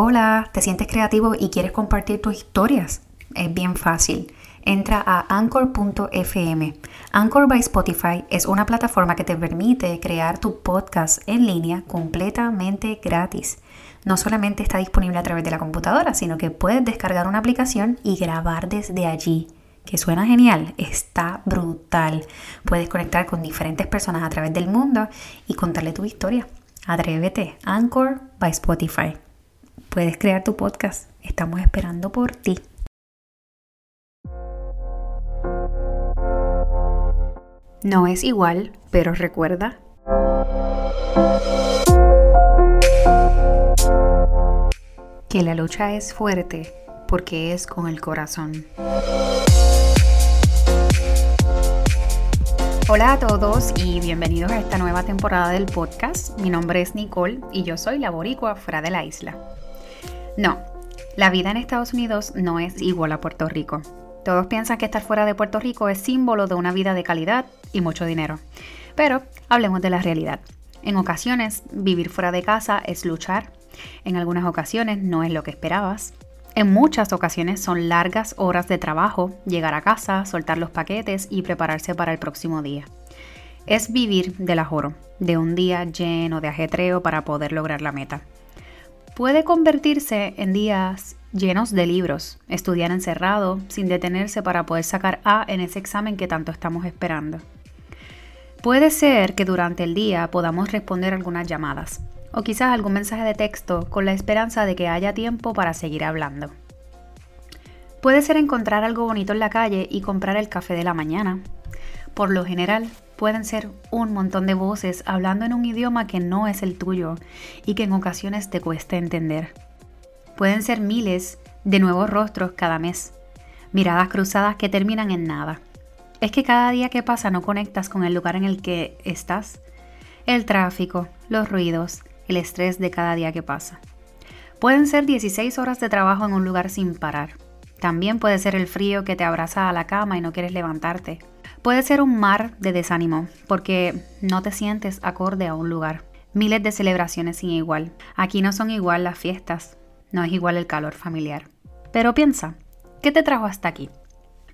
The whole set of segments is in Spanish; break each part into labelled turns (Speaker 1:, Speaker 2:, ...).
Speaker 1: Hola, ¿te sientes creativo y quieres compartir tus historias? Es bien fácil. Entra a anchor.fm. Anchor by Spotify es una plataforma que te permite crear tu podcast en línea completamente gratis. No solamente está disponible a través de la computadora, sino que puedes descargar una aplicación y grabar desde allí. Que suena genial, está brutal. Puedes conectar con diferentes personas a través del mundo y contarle tu historia. Atrévete, Anchor by Spotify puedes crear tu podcast. Estamos esperando por ti. No es igual, pero recuerda. Que la lucha es fuerte porque es con el corazón. Hola a todos y bienvenidos a esta nueva temporada del podcast. Mi nombre es Nicole y yo soy la boricua fuera de la isla. No, la vida en Estados Unidos no es igual a Puerto Rico. Todos piensan que estar fuera de Puerto Rico es símbolo de una vida de calidad y mucho dinero. Pero hablemos de la realidad. En ocasiones, vivir fuera de casa es luchar. En algunas ocasiones no es lo que esperabas. En muchas ocasiones son largas horas de trabajo, llegar a casa, soltar los paquetes y prepararse para el próximo día. Es vivir del ajoro, de un día lleno de ajetreo para poder lograr la meta puede convertirse en días llenos de libros, estudiar encerrado, sin detenerse para poder sacar A en ese examen que tanto estamos esperando. Puede ser que durante el día podamos responder algunas llamadas o quizás algún mensaje de texto con la esperanza de que haya tiempo para seguir hablando. Puede ser encontrar algo bonito en la calle y comprar el café de la mañana. Por lo general, pueden ser un montón de voces hablando en un idioma que no es el tuyo y que en ocasiones te cuesta entender. Pueden ser miles de nuevos rostros cada mes, miradas cruzadas que terminan en nada. Es que cada día que pasa no conectas con el lugar en el que estás. El tráfico, los ruidos, el estrés de cada día que pasa. Pueden ser 16 horas de trabajo en un lugar sin parar. También puede ser el frío que te abraza a la cama y no quieres levantarte Puede ser un mar de desánimo porque no te sientes acorde a un lugar. Miles de celebraciones sin igual. Aquí no son igual las fiestas, no es igual el calor familiar. Pero piensa, ¿qué te trajo hasta aquí?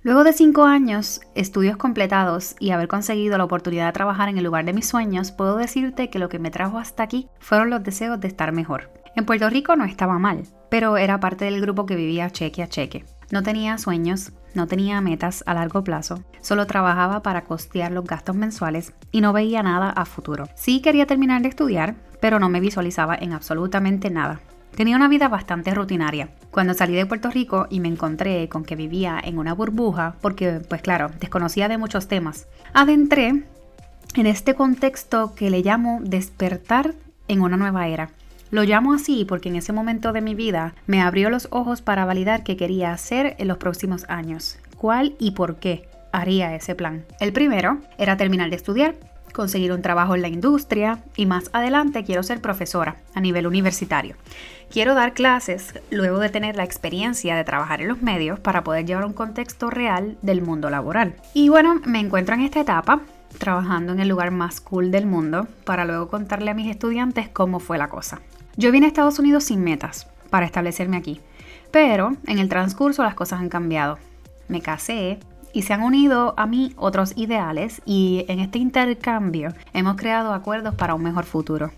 Speaker 1: Luego de cinco años, estudios completados y haber conseguido la oportunidad de trabajar en el lugar de mis sueños, puedo decirte que lo que me trajo hasta aquí fueron los deseos de estar mejor. En Puerto Rico no estaba mal, pero era parte del grupo que vivía cheque a cheque. No tenía sueños, no tenía metas a largo plazo, solo trabajaba para costear los gastos mensuales y no veía nada a futuro. Sí quería terminar de estudiar, pero no me visualizaba en absolutamente nada. Tenía una vida bastante rutinaria. Cuando salí de Puerto Rico y me encontré con que vivía en una burbuja, porque pues claro, desconocía de muchos temas, adentré en este contexto que le llamo despertar en una nueva era lo llamo así porque en ese momento de mi vida me abrió los ojos para validar qué quería hacer en los próximos años, cuál y por qué haría ese plan. El primero era terminar de estudiar, conseguir un trabajo en la industria y más adelante quiero ser profesora a nivel universitario. Quiero dar clases luego de tener la experiencia de trabajar en los medios para poder llevar un contexto real del mundo laboral. Y bueno, me encuentro en esta etapa trabajando en el lugar más cool del mundo para luego contarle a mis estudiantes cómo fue la cosa. Yo vine a Estados Unidos sin metas para establecerme aquí, pero en el transcurso las cosas han cambiado. Me casé y se han unido a mí otros ideales y en este intercambio hemos creado acuerdos para un mejor futuro.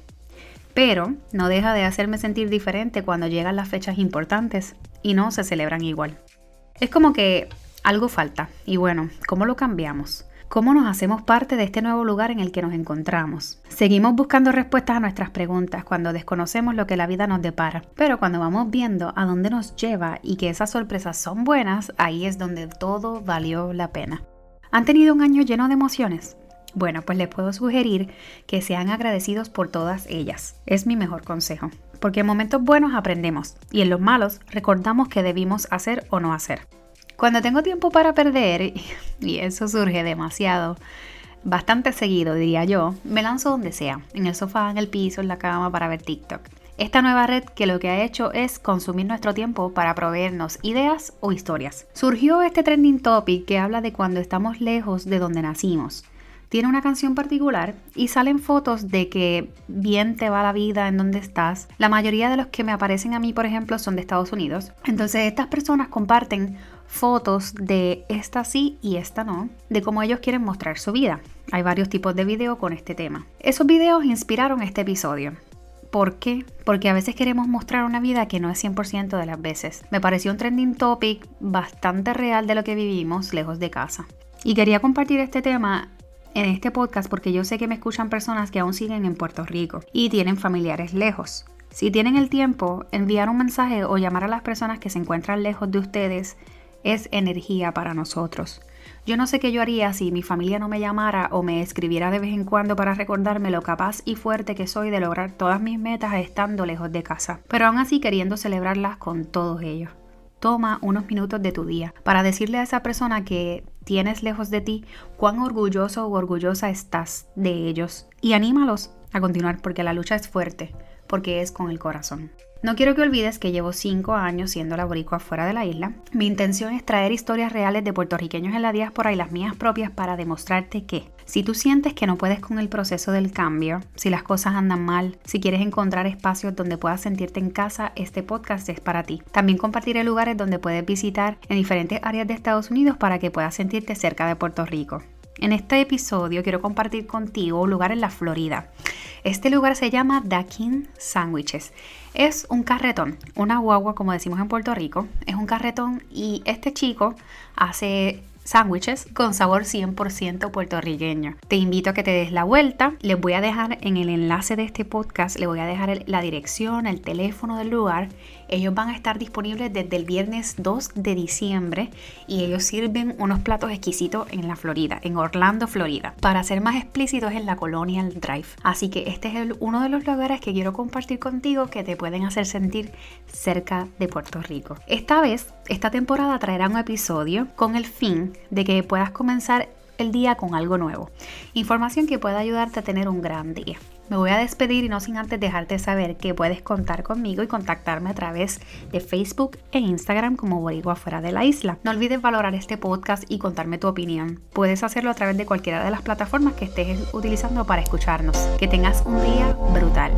Speaker 1: Pero no deja de hacerme sentir diferente cuando llegan las fechas importantes y no se celebran igual. Es como que algo falta y bueno, ¿cómo lo cambiamos? ¿Cómo nos hacemos parte de este nuevo lugar en el que nos encontramos? Seguimos buscando respuestas a nuestras preguntas cuando desconocemos lo que la vida nos depara, pero cuando vamos viendo a dónde nos lleva y que esas sorpresas son buenas, ahí es donde todo valió la pena. ¿Han tenido un año lleno de emociones? Bueno, pues les puedo sugerir que sean agradecidos por todas ellas. Es mi mejor consejo. Porque en momentos buenos aprendemos y en los malos recordamos qué debimos hacer o no hacer. Cuando tengo tiempo para perder, y eso surge demasiado, bastante seguido diría yo, me lanzo donde sea, en el sofá, en el piso, en la cama para ver TikTok. Esta nueva red que lo que ha hecho es consumir nuestro tiempo para proveernos ideas o historias. Surgió este trending topic que habla de cuando estamos lejos de donde nacimos. Tiene una canción particular y salen fotos de que bien te va la vida en donde estás. La mayoría de los que me aparecen a mí, por ejemplo, son de Estados Unidos. Entonces estas personas comparten fotos de esta sí y esta no, de cómo ellos quieren mostrar su vida. Hay varios tipos de videos con este tema. Esos videos inspiraron este episodio. ¿Por qué? Porque a veces queremos mostrar una vida que no es 100% de las veces. Me pareció un trending topic bastante real de lo que vivimos lejos de casa. Y quería compartir este tema en este podcast porque yo sé que me escuchan personas que aún siguen en Puerto Rico y tienen familiares lejos. Si tienen el tiempo, enviar un mensaje o llamar a las personas que se encuentran lejos de ustedes es energía para nosotros. Yo no sé qué yo haría si mi familia no me llamara o me escribiera de vez en cuando para recordarme lo capaz y fuerte que soy de lograr todas mis metas estando lejos de casa, pero aún así queriendo celebrarlas con todos ellos. Toma unos minutos de tu día para decirle a esa persona que tienes lejos de ti cuán orgulloso o orgullosa estás de ellos y anímalos a continuar porque la lucha es fuerte, porque es con el corazón. No quiero que olvides que llevo 5 años siendo laboricua fuera de la isla. Mi intención es traer historias reales de puertorriqueños en la diáspora y las mías propias para demostrarte que si tú sientes que no puedes con el proceso del cambio, si las cosas andan mal, si quieres encontrar espacios donde puedas sentirte en casa, este podcast es para ti. También compartiré lugares donde puedes visitar en diferentes áreas de Estados Unidos para que puedas sentirte cerca de Puerto Rico. En este episodio quiero compartir contigo un lugar en la Florida. Este lugar se llama Dakin Sandwiches. Es un carretón, una guagua como decimos en Puerto Rico. Es un carretón y este chico hace sándwiches con sabor 100% puertorriqueño. Te invito a que te des la vuelta. Les voy a dejar en el enlace de este podcast, les voy a dejar la dirección, el teléfono del lugar. Ellos van a estar disponibles desde el viernes 2 de diciembre y ellos sirven unos platos exquisitos en la Florida, en Orlando, Florida. Para ser más explícitos, en la Colonial Drive. Así que este es uno de los lugares que quiero compartir contigo que te pueden hacer sentir cerca de Puerto Rico. Esta vez, esta temporada traerá un episodio con el fin de que puedas comenzar el día con algo nuevo. Información que pueda ayudarte a tener un gran día. Me voy a despedir y no sin antes dejarte saber que puedes contar conmigo y contactarme a través de Facebook e Instagram como Boricua fuera de la isla. No olvides valorar este podcast y contarme tu opinión. Puedes hacerlo a través de cualquiera de las plataformas que estés utilizando para escucharnos. Que tengas un día brutal.